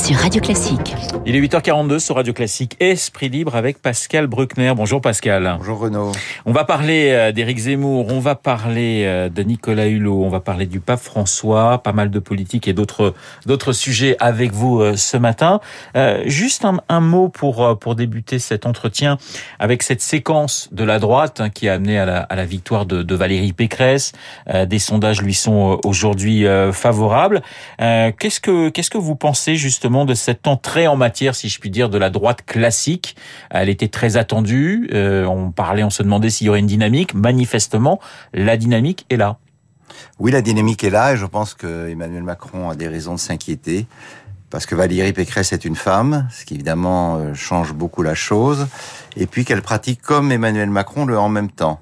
sur Radio Classique. Il est 8h42 sur Radio Classique, Esprit libre avec Pascal Bruckner. Bonjour Pascal. Bonjour Renaud. On va parler euh, d'Éric Zemmour, on va parler euh, de Nicolas Hulot, on va parler du pape François, pas mal de politique et d'autres d'autres sujets avec vous euh, ce matin. juste un, mot pour pour débuter cet entretien avec cette séquence de la droite hein, qui a amené à la, à la victoire de, de Valérie Pécresse. des sondages lui sont aujourd'hui favorables. qu'est-ce que qu'est-ce que vous pensez justement de cette entrée en matière, si je puis dire, de la droite classique. Elle était très attendue. Euh, on parlait, on se demandait s'il y aurait une dynamique. Manifestement, la dynamique est là. Oui, la dynamique est là et je pense que Emmanuel Macron a des raisons de s'inquiéter parce que Valérie Pécresse est une femme, ce qui évidemment euh, change beaucoup la chose, et puis qu'elle pratique comme Emmanuel Macron le en même temps.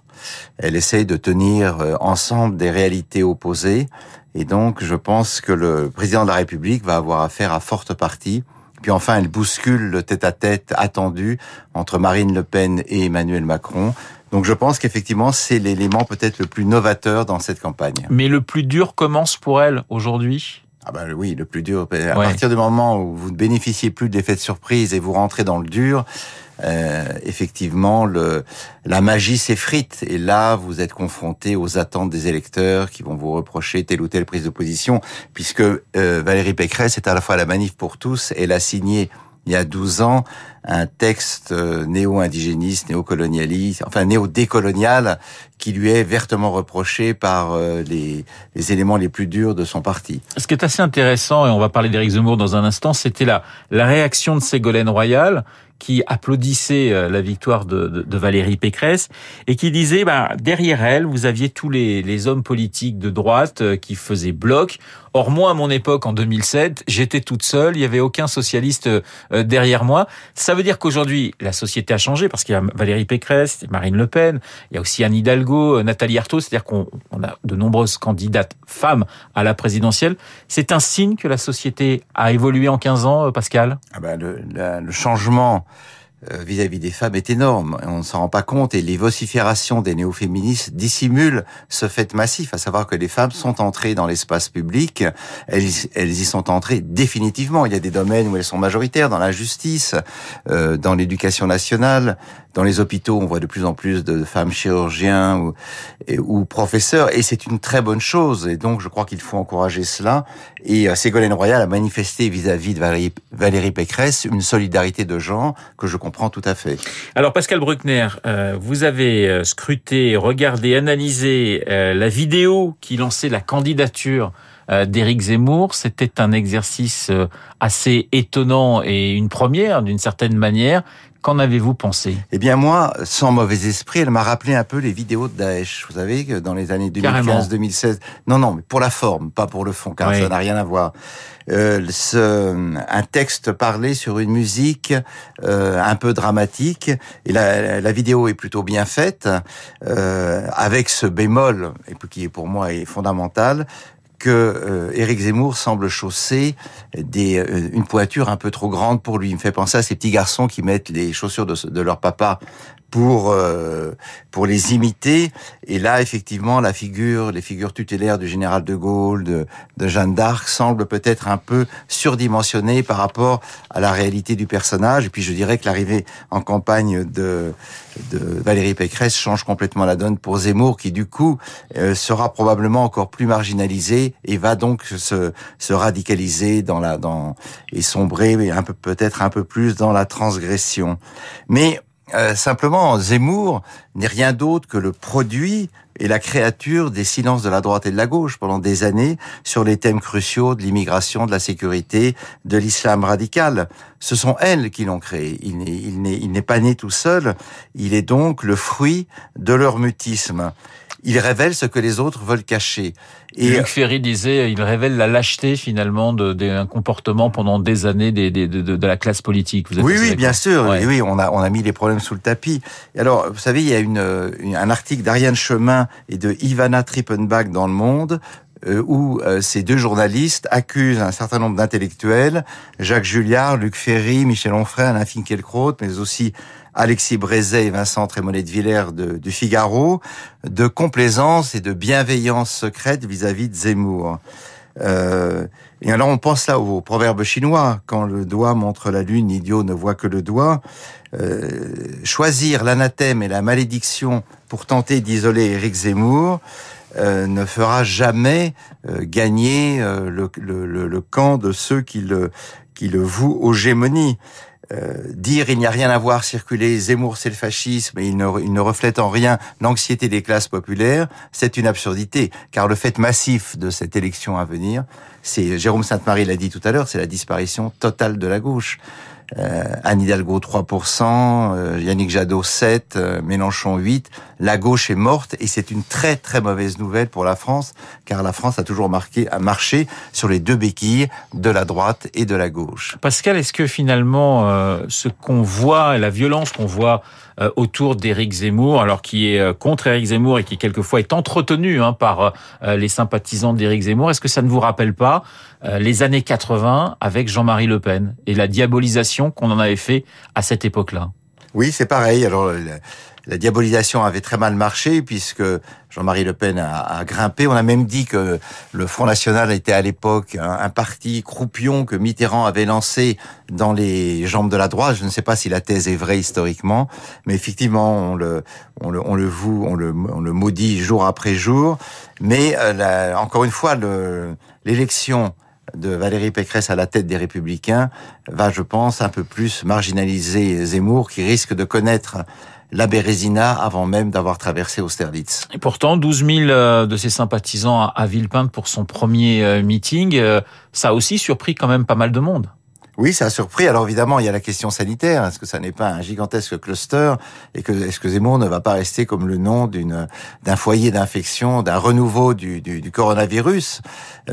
Elle essaye de tenir euh, ensemble des réalités opposées, et donc je pense que le président de la République va avoir affaire à forte partie puis enfin, elle bouscule le tête-à-tête attendu entre Marine Le Pen et Emmanuel Macron. Donc je pense qu'effectivement, c'est l'élément peut-être le plus novateur dans cette campagne. Mais le plus dur commence pour elle aujourd'hui? Ah ben oui, le plus dur. À partir du moment où vous ne bénéficiez plus de l'effet de surprise et vous rentrez dans le dur, euh, effectivement, le, la magie s'effrite. Et là, vous êtes confronté aux attentes des électeurs qui vont vous reprocher telle ou telle prise de position, puisque euh, Valérie Pécresse est à la fois la manif pour tous, elle a signé il y a 12 ans un texte euh, néo-indigéniste, néo-colonialiste, enfin néo-décolonial, qui lui est vertement reproché par euh, les, les, éléments les plus durs de son parti. Ce qui est assez intéressant, et on va parler d'Éric Zemmour dans un instant, c'était la, la réaction de Ségolène Royal, qui applaudissait euh, la victoire de, de, de, Valérie Pécresse et qui disait bah, derrière elle vous aviez tous les, les hommes politiques de droite qui faisaient bloc. Or moi à mon époque en 2007 j'étais toute seule, il y avait aucun socialiste derrière moi. Ça veut dire qu'aujourd'hui, la société a changé parce qu'il y a Valérie Pécresse, Marine Le Pen, il y a aussi Anne Hidalgo, euh, Nathalie Arthaud, c'est-à-dire qu'on a de nombreuses candidates femmes à la présidentielle. C'est un signe que la société a évolué en 15 ans, euh, Pascal? Ah ben le, le changement euh, vis-à-vis des femmes est énorme. On ne s'en rend pas compte et les vociférations des néo-féministes dissimulent ce fait massif, à savoir que les femmes sont entrées dans l'espace public, elles, elles y sont entrées définitivement. Il y a des domaines où elles sont majoritaires, dans la justice, euh, dans l'éducation nationale, dans les hôpitaux, on voit de plus en plus de femmes chirurgiens ou, professeurs, et c'est une très bonne chose. Et donc, je crois qu'il faut encourager cela. Et euh, Ségolène Royal a manifesté vis-à-vis de Valérie, Pécresse une solidarité de genre que je comprend tout à fait. Alors Pascal Bruckner, euh, vous avez euh, scruté, regardé, analysé la vidéo qui lançait la candidature d'Éric Zemmour. C'était un exercice assez étonnant et une première d'une certaine manière. Qu'en avez-vous pensé? Eh bien moi, sans mauvais esprit, elle m'a rappelé un peu les vidéos de Daesh. Vous savez que dans les années 2015-2016, non non, mais pour la forme, pas pour le fond, car ça n'a rien à voir. Euh, ce, un texte parlé sur une musique euh, un peu dramatique. Et la, la, vidéo est plutôt bien faite, euh, avec ce bémol, et qui pour moi est fondamental, que euh, Éric Zemmour semble chausser des, euh, une poiture un peu trop grande pour lui. Il me fait penser à ces petits garçons qui mettent les chaussures de leur papa pour euh, pour les imiter. Et là, effectivement, la figure, les figures tutélaires du général de Gaulle, de, de Jeanne d'Arc, semblent peut-être un peu surdimensionnées par rapport à la réalité du personnage. Et puis, je dirais que l'arrivée en campagne de, de Valérie Pécresse change complètement la donne pour Zemmour, qui du coup euh, sera probablement encore plus marginalisé et va donc se, se radicaliser dans la dans et sombrer un peu peut-être un peu plus dans la transgression. Mais euh, simplement, Zemmour n'est rien d'autre que le produit et la créature des silences de la droite et de la gauche pendant des années sur les thèmes cruciaux de l'immigration, de la sécurité, de l'islam radical. Ce sont elles qui l'ont créé. Il n'est pas né tout seul. Il est donc le fruit de leur mutisme il révèle ce que les autres veulent cacher. Et Luc Ferry disait, il révèle la lâcheté finalement d'un comportement pendant des années de, de, la classe politique. Vous oui, oui, bien sûr. Oui, on a on a mis les problèmes sous le tapis. alors, vous savez, il y a une, un article d'Ariane Chemin et de Ivana Trippenbach dans Le Monde euh, où euh, ces deux journalistes accusent un certain nombre d'intellectuels, Jacques Julliard, Luc Ferry, Michel Onfray, Alain Finkielkraut, mais aussi Alexis Brézet et Vincent Trémollet de Villers de, du Figaro, de complaisance et de bienveillance secrète vis-à-vis de Zemmour. Euh, et alors on pense là au proverbe chinois, quand le doigt montre la lune, l'idiot ne voit que le doigt. Euh, choisir l'anathème et la malédiction pour tenter d'isoler Éric Zemmour euh, ne fera jamais euh, gagner euh, le, camp de ceux qui le, qui le vouent aux gémonies. Euh, dire il n'y a rien à voir, circuler Zemmour c'est le fascisme et il ne, il ne reflète en rien l'anxiété des classes populaires, c'est une absurdité, car le fait massif de cette élection à venir, c'est Jérôme Sainte-Marie l'a dit tout à l'heure, c'est la disparition totale de la gauche. Euh, Anne Hidalgo 3%, euh, Yannick Jadot 7, euh, Mélenchon 8. La gauche est morte et c'est une très très mauvaise nouvelle pour la France car la France a toujours marqué, a marché sur les deux béquilles de la droite et de la gauche. Pascal, est-ce que finalement euh, ce qu'on voit, la violence qu'on voit autour d'Éric Zemmour, alors qui est euh, contre Éric Zemmour et qui quelquefois est entretenu hein, par euh, les sympathisants d'Éric Zemmour. Est-ce que ça ne vous rappelle pas les années 80 avec Jean-Marie Le Pen et la diabolisation qu'on en avait fait à cette époque-là? Oui, c'est pareil. Alors la diabolisation avait très mal marché puisque Jean-Marie Le Pen a, grimpé. On a même dit que le Front National était à l'époque un, parti croupion que Mitterrand avait lancé dans les jambes de la droite. Je ne sais pas si la thèse est vraie historiquement, mais effectivement, on le, on le, on le voue, on le, on le maudit jour après jour. Mais euh, encore une fois, l'élection de Valérie Pécresse à la tête des Républicains va, je pense, un peu plus marginaliser Zemmour, qui risque de connaître la Bérésina avant même d'avoir traversé Austerlitz. Et pourtant, 12 000 euh, de ses sympathisants à Villepinte pour son premier euh, meeting, euh, ça a aussi surpris quand même pas mal de monde. Oui, ça a surpris. Alors évidemment, il y a la question sanitaire. Est-ce que ça n'est pas un gigantesque cluster et que est-ce que Zemmour ne va pas rester comme le nom d'une d'un foyer d'infection, d'un renouveau du, du, du, coronavirus?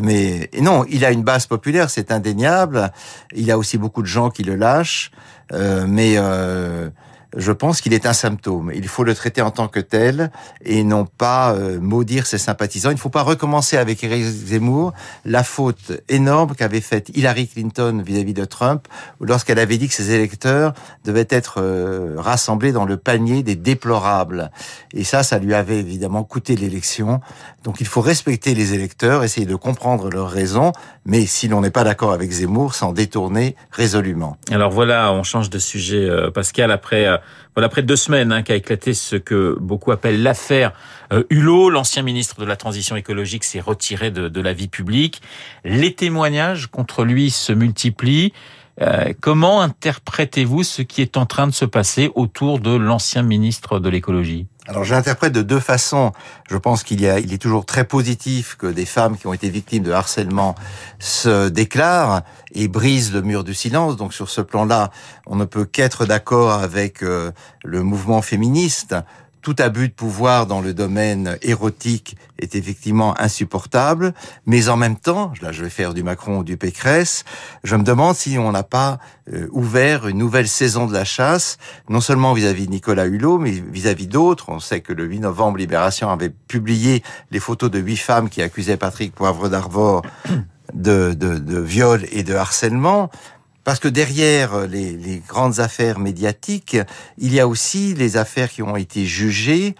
Mais non, il a une base populaire, c'est indéniable. Il y a aussi beaucoup de gens qui le lâchent, euh, mais euh, je pense qu'il est un symptôme. Il faut le traiter en tant que tel et non pas euh, maudire ses sympathisants. Il ne faut pas recommencer avec Eric Zemmour la faute énorme qu'avait faite Hillary Clinton vis-à-vis de Trump lorsqu'elle avait dit que ses électeurs devaient être euh, rassemblés dans le panier des déplorables. Et ça, ça lui avait évidemment coûté l'élection. Donc il faut respecter les électeurs, essayer de comprendre leurs raisons, mais si l'on n'est pas d'accord avec Zemmour, s'en détourner résolument. Alors voilà, on change de sujet, euh, Pascal, après voilà, près de deux semaines hein, qu'a éclaté ce que beaucoup appellent l'affaire euh, Hulot. L'ancien ministre de la Transition écologique s'est retiré de, de, la vie publique. Les témoignages contre lui se multiplient. Euh, comment interprétez-vous ce qui est en train de se passer autour de l'ancien ministre de l'écologie? Alors j'interprète de deux façons. Je pense qu'il y a, il est toujours très positif que des femmes qui ont été victimes de harcèlement se déclarent et brisent le mur du silence. Donc sur ce plan-là, on ne peut qu'être d'accord avec euh, le mouvement féministe tout abus de pouvoir dans le domaine érotique est effectivement insupportable, mais en même temps, là je vais faire du Macron ou du Pécresse, je me demande si on n'a pas euh, ouvert une nouvelle saison de la chasse, non seulement vis-à-vis de Nicolas Hulot, mais vis-à-vis d'autres. On sait que le 8 novembre, Libération avait publié les photos de huit femmes qui accusaient Patrick Poivre d'Arvor de, viol et de harcèlement. Parce que derrière les, les, grandes affaires médiatiques, il y a aussi les affaires qui ont été jugées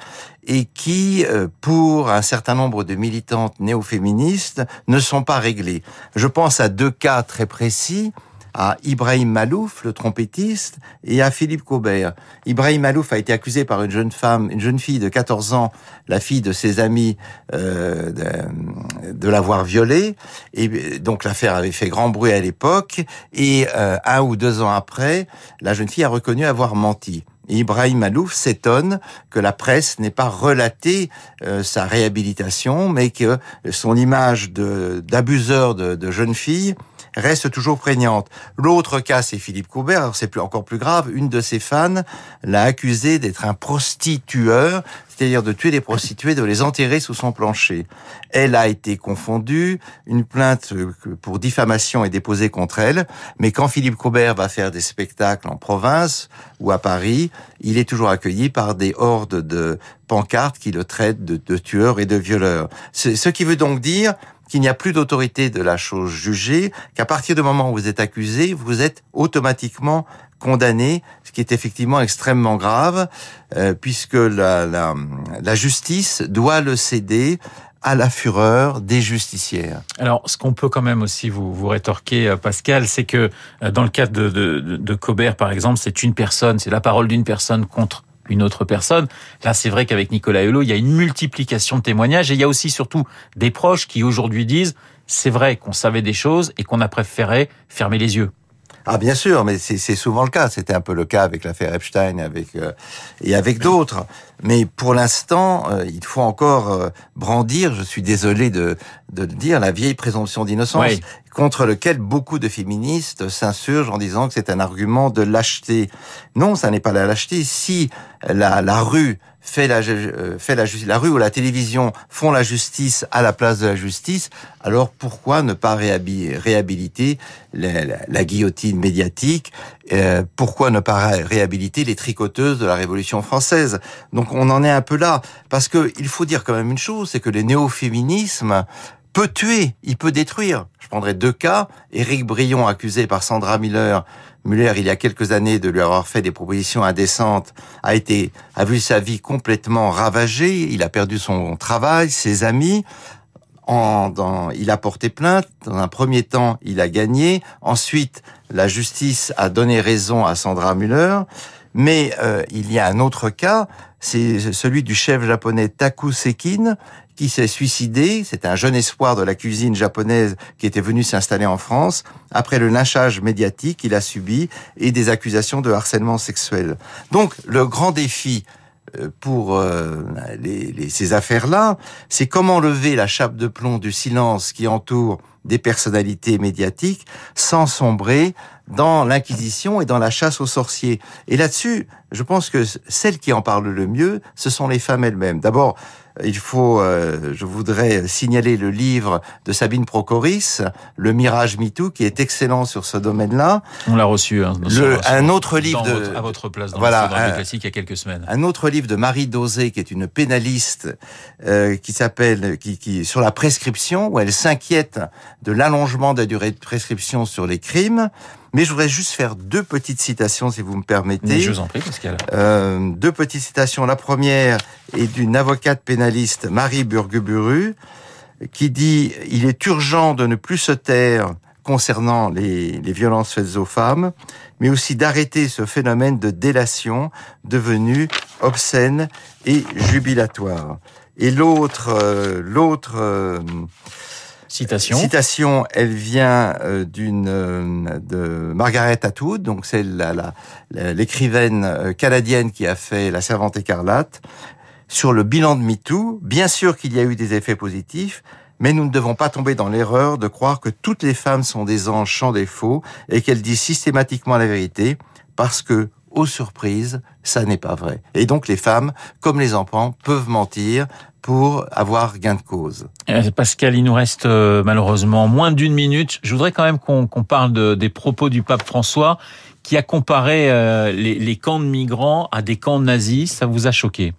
et qui, euh, pour un certain nombre de militantes néo-féministes, ne sont pas réglées. Je pense à deux cas très précis à Ibrahim Malouf, le trompettiste, et à Philippe Cobert. Ibrahim Malouf a été accusé par une jeune femme, une jeune fille de 14 ans, la fille de ses amis, euh, de, de l'avoir violée. Et donc l'affaire avait fait grand bruit à l'époque. Et euh, un ou deux ans après, la jeune fille a reconnu avoir menti. Ibrahim Malouf s'étonne que la presse n'ait pas relaté euh, sa réhabilitation, mais que son image d'abuseur de, de, de jeune fille reste toujours prégnante. L'autre cas, c'est Philippe Coubert. c'est plus, encore plus grave. Une de ses fans l'a accusé d'être un prostitueur, c'est-à-dire de tuer des prostituées, de les enterrer sous son plancher. Elle a été confondue. Une plainte euh, pour diffamation est déposée contre elle. Mais quand Philippe Coubert va faire des spectacles en province ou à Paris, il est toujours accueilli par des hordes de pancartes qui le traitent de, de tueur et de violeur. Ce qui veut donc dire qu'il n'y a plus d'autorité de la chose jugée, qu'à partir du moment où vous êtes accusé, vous êtes automatiquement condamné, ce qui est effectivement extrêmement grave, euh, puisque la, justice doit le céder à la fureur des justicières. Alors, ce qu'on peut quand même aussi vous, rétorquer, euh, Pascal, c'est que euh, dans le cas de, de, de Cobert, par exemple, c'est une personne, c'est la parole d'une personne contre une autre personne. Là, c'est vrai qu'avec Nicolas Hulot, il y a une multiplication de témoignages et il y a aussi surtout des proches qui aujourd'hui disent c'est vrai qu'on savait des choses et qu'on a préféré fermer les yeux. Ah bien sûr, mais c'est souvent le cas. C'était un peu le cas avec l'affaire Epstein avec euh, et avec d'autres. Mais pour l'instant, euh, il faut encore euh, brandir. Je suis désolé de de dire, la vieille présomption d'innocence contre lequel beaucoup de féministes s'insurgent en disant que c'est un argument de lâcheté. Non, ça n'est pas la lâcheté. Si la, la rue fait la, euh, fait la, la rue ou la télévision font la justice à la place de la justice, alors pourquoi ne pas réhabiliter la, guillotine médiatique euh, Pourquoi ne pas réhabiliter les tricoteuses de la Révolution française? Donc on en est un peu là, parce que il faut dire quand même une chose, c'est que les néo-féminismes peut tuer, il peut détruire. Je prendrai deux cas. Éric Brion, accusé par Sandra Miller, Muller, il y a quelques années, de lui avoir fait des propositions indécentes, a été, a vu sa vie complètement ravagée. Il a perdu son travail, ses amis. En, dans, il a porté plainte. Dans un premier temps, il a gagné. Ensuite, la justice a donné raison à Sandra Muller. Mais euh, il y a un autre cas, c'est celui du chef japonais Taku Sekin, qui s'est suicidé. C'est un jeune espoir de la cuisine japonaise qui était venu s'installer en France après le lynchage médiatique qu'il a subi et des accusations de harcèlement sexuel. Donc le grand défi euh, pour euh, les, ces affaires-là, c'est comment lever la chape de plomb du silence qui entoure des personnalités médiatiques sans sombrer dans l'inquisition et dans la chasse aux sorciers. Et là-dessus, je pense que celles qui en parlent le mieux, ce sont les femmes elles-mêmes. D'abord, il faut, euh, je voudrais signaler le livre de Sabine Procoris, Le Mirage MeToo, qui est excellent sur ce domaine-là. On l'a reçu. Hein, le, un autre livre de, à votre place dans voilà, le classique il y a quelques semaines. Un autre livre de Marie Dosé, qui est une pénaliste, euh, qui s'appelle, qui, qui sur la prescription, où elle s'inquiète de l'allongement de la durée de prescription sur les crimes. Mais je voudrais juste faire deux petites citations, si vous me permettez. je vous en prie, Pascal. Euh, deux petites citations. La première est d'une avocate pénaliste, Marie Burgeburu, qui dit « Il est urgent de ne plus se taire concernant les, les violences faites aux femmes, mais aussi d'arrêter ce phénomène de délation devenu obscène et jubilatoire. » Et l'autre, euh, l'autre euh, Citation. Citation, elle vient euh, d'une euh, de Margaret Atwood, donc c'est l'écrivaine euh, canadienne qui a fait La Servante écarlate. Sur le bilan de MeToo, bien sûr qu'il y a eu des effets positifs, mais nous ne devons pas tomber dans l'erreur de croire que toutes les femmes sont des anges sans défaut et qu'elles disent systématiquement la vérité, parce que aux surprises, ça n'est pas vrai. Et donc les femmes, comme les enfants, peuvent mentir pour avoir gain de cause. Euh, Pascal, il nous reste euh, malheureusement moins d'une minute. Je voudrais quand même qu'on parle de, des propos du pape François qui a comparé euh, les camps de migrants à des camps nazis. Ça vous a choqué?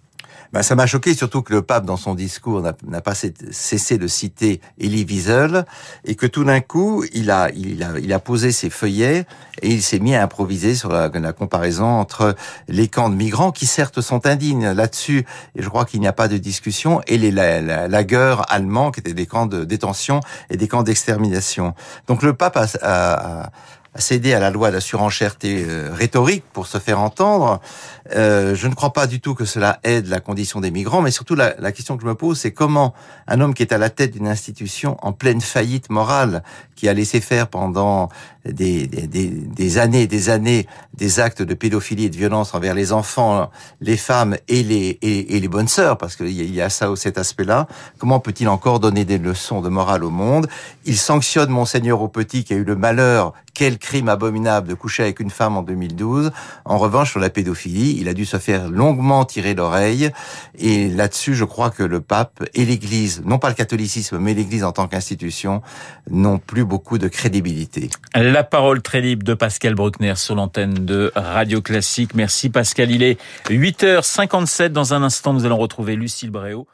Ben, ça m'a choqué surtout que le pape, dans son discours, n'a pas cessé de citer Elie Wiesel et que tout d'un coup, il a, il, a, il a posé ses feuillets et il s'est mis à improviser sur la, comparaison entre les camps de migrants, qui certes sont indignes là-dessus, et je crois qu'il n'y a pas de discussion, et les lagueurs allemands, qui étaient des camps de détention et des camps d'extermination. Donc le pape a, a céder à la loi de la surenchèreté euh, rhétorique pour se faire entendre. Euh, je ne crois pas du tout que cela aide la condition des migrants, mais surtout la, la question que je me pose, c'est comment un homme qui est à la tête d'une institution en pleine faillite morale, qui a laissé faire pendant des, des, des, années des années des actes de pédophilie et de violence envers les enfants, les femmes et les, et, les bonnes sœurs, parce qu'il y a ça cet aspect-là, comment peut-il encore donner des leçons de morale au monde? Il sanctionne Monseigneur au petit qui a eu le malheur, quel crime abominable de coucher avec une femme en 2012. En revanche, sur la pédophilie, il a dû se faire longuement tirer l'oreille. Et là-dessus, je crois que le pape et l'Église, non pas le catholicisme, mais l'Église en tant qu'institution, n'ont plus beaucoup de crédibilité. La parole très libre de Pascal Bruckner sur l'antenne de Radio Classique. Merci Pascal. Il est 8h57. Dans un instant, nous allons retrouver Lucille Bréau